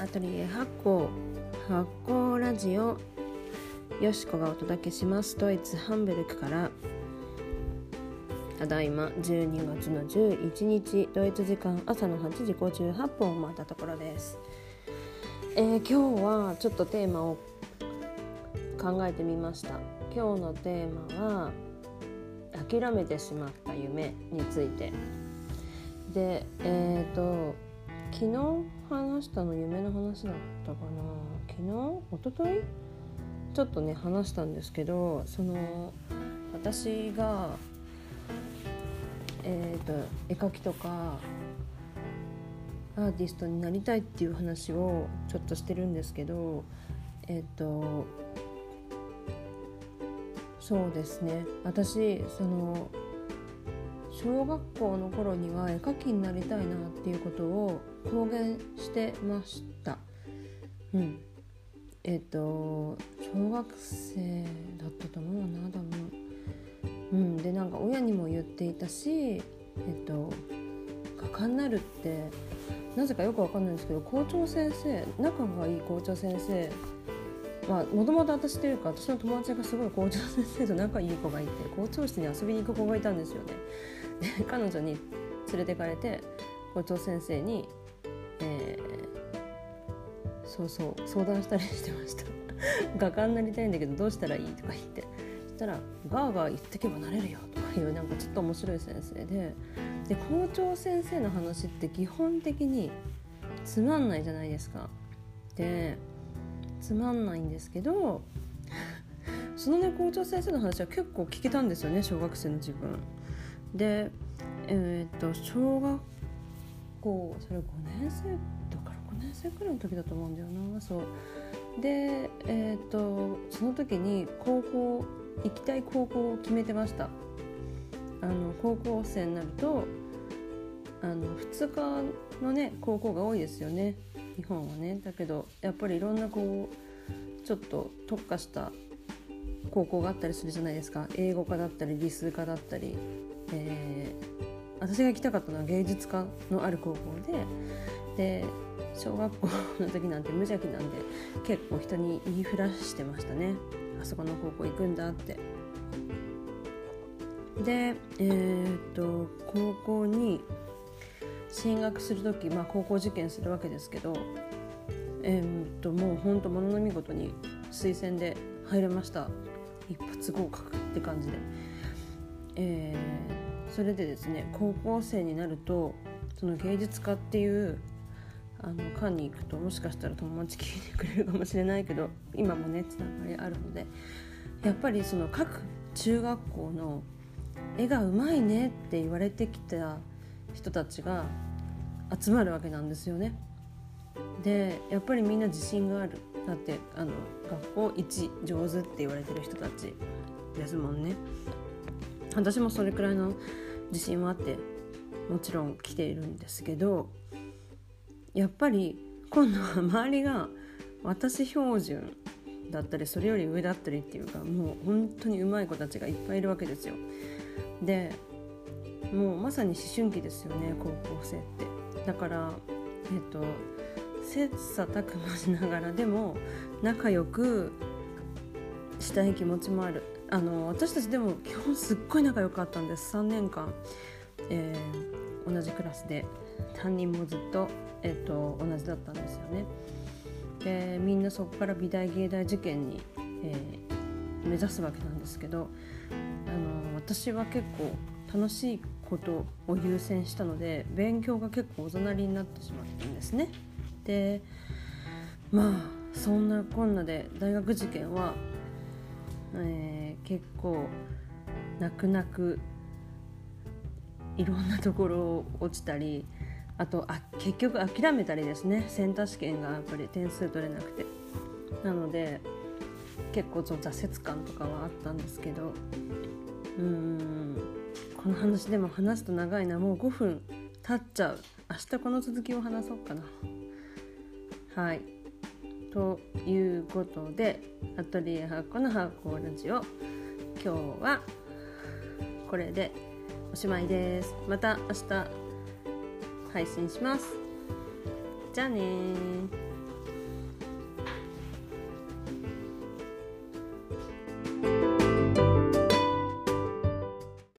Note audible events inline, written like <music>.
アトリエ発行発行ラジオよしこがお届けします。ドイツハンベルクからただいま12月の11日ドイツ時間朝の8時58分を回ったところです、えー、今日はちょっとテーマを考えてみました。今日のテーマは諦めてしまった夢について。でえっ、ー、と昨日話したの夢の話だったかな。昨日？一昨日？ちょっとね話したんですけどその私がえっ、ー、と絵描きとかアーティストになりたいっていう話をちょっとしてるんですけどえっ、ー、とそうですね。私その小学校の頃には絵描きになりたいなっていうことを公言してました。うん。えっ、と小学生だったと思うな多分。うん。でなんか親にも言っていたしえっ、と画家になるってなぜかよくわかんないんですけど校長先生仲がいい校長先生まあもともと私というか私の友達がすごい校長先生と仲いい子がいて校長室に遊びに行く子がいたんですよね。で彼女に連れてかれて校長先生に、えー、そうそう相談したりしてました <laughs> 画家になりたいんだけどどうしたらいいとか言ってそしたら「ガーガー言ってけばなれるよ」とかいうなんかちょっと面白い先生でで校長先生の話って基本的につまんないじゃないですか。でつまんないんですけどそのね校長先生の話は結構聞けたんですよね小学生の自分。でえー、っと小学校それ5年生とから6年生くらいの時だと思うんだよな。そう。でえー、っとその時に高校行きたい高校を決めてました。あの高校生になるとあの2日のね高校が多いですよね。日本はねだけどやっぱりいろんなこうちょっと特化した高校があったりするじゃないですか。英語科だったり理数科だったり。えー、私が行きたかったのは芸術科のある高校で。で小学校の時なんて無邪気なんで結構人に言いふらしてましたね。あそこの高校行くんだって。でえー、っと高校に進学する時、まあ、高校受験するわけですけどえー、っともうほんとものの見事に推薦で入れました。一発合格って感じで。えー、それでですね高校生になるとその芸術家っていうあの館に行くともしかしたら友達聞いてくれるかもしれないけど今もねつながりあるのでやっぱりその各中学校の絵がうまいねって言われてきた人たちが集まるわけなんですよね。でやっぱりみんな自信があるだってあの学校一上手って言われてる人たちですもんね。私もそれくらいの自信はあってもちろん来ているんですけどやっぱり今度は周りが私標準だったりそれより上だったりっていうかもう本当に上手い子たちがいっぱいいるわけですよ。でもうまさに思春期ですよね高校生って。だからえっと切磋琢磨しながらでも仲良くしたい気持ちもある。あの私たちでも基本すっごい仲良かったんです。3年間、えー、同じクラスで担任もずっと,、えーと、同じだったんですよね。でみんなそこから美大芸大受験に、えー、目指すわけなんですけどあの私は結構楽しいことを優先したので勉強が結構おざなりになってしまったんですね。でまあそんなこんなで大学受験はえー、結構泣く泣くいろんなところを落ちたりあとあ結局諦めたりですね。センター試験がやっぱり点数取れなくて。なので結構その挫折感とかはあったんですけどうーん。この話でも話すと長いな。もう5分経っちゃう。明日この続きを話そうかな。はい。ということでアトリエ発行の発行ラジオ。今日はこれでおしまいです。また明日配信します。じゃあね